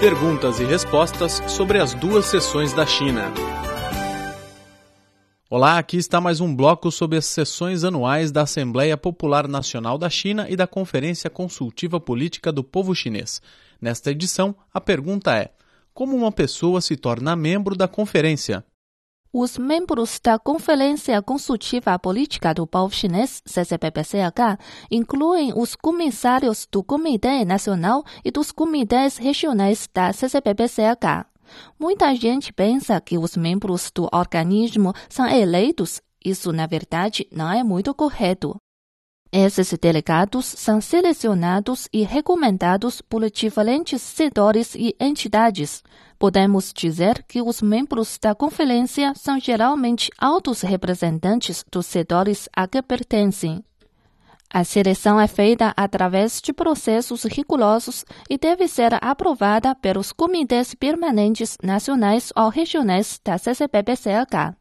Perguntas e respostas sobre as duas sessões da China. Olá, aqui está mais um bloco sobre as sessões anuais da Assembleia Popular Nacional da China e da Conferência Consultiva Política do Povo Chinês. Nesta edição, a pergunta é: como uma pessoa se torna membro da conferência? Os membros da Conferência Consultiva Política do Povo Chinês, CCPPCH, incluem os comissários do Comitê Nacional e dos comitês regionais da CCPPCH. Muita gente pensa que os membros do organismo são eleitos. Isso, na verdade, não é muito correto. Esses delegados são selecionados e recomendados por diferentes setores e entidades. Podemos dizer que os membros da conferência são geralmente altos representantes dos setores a que pertencem. A seleção é feita através de processos rigorosos e deve ser aprovada pelos comitês permanentes nacionais ou regionais da CCPPCH.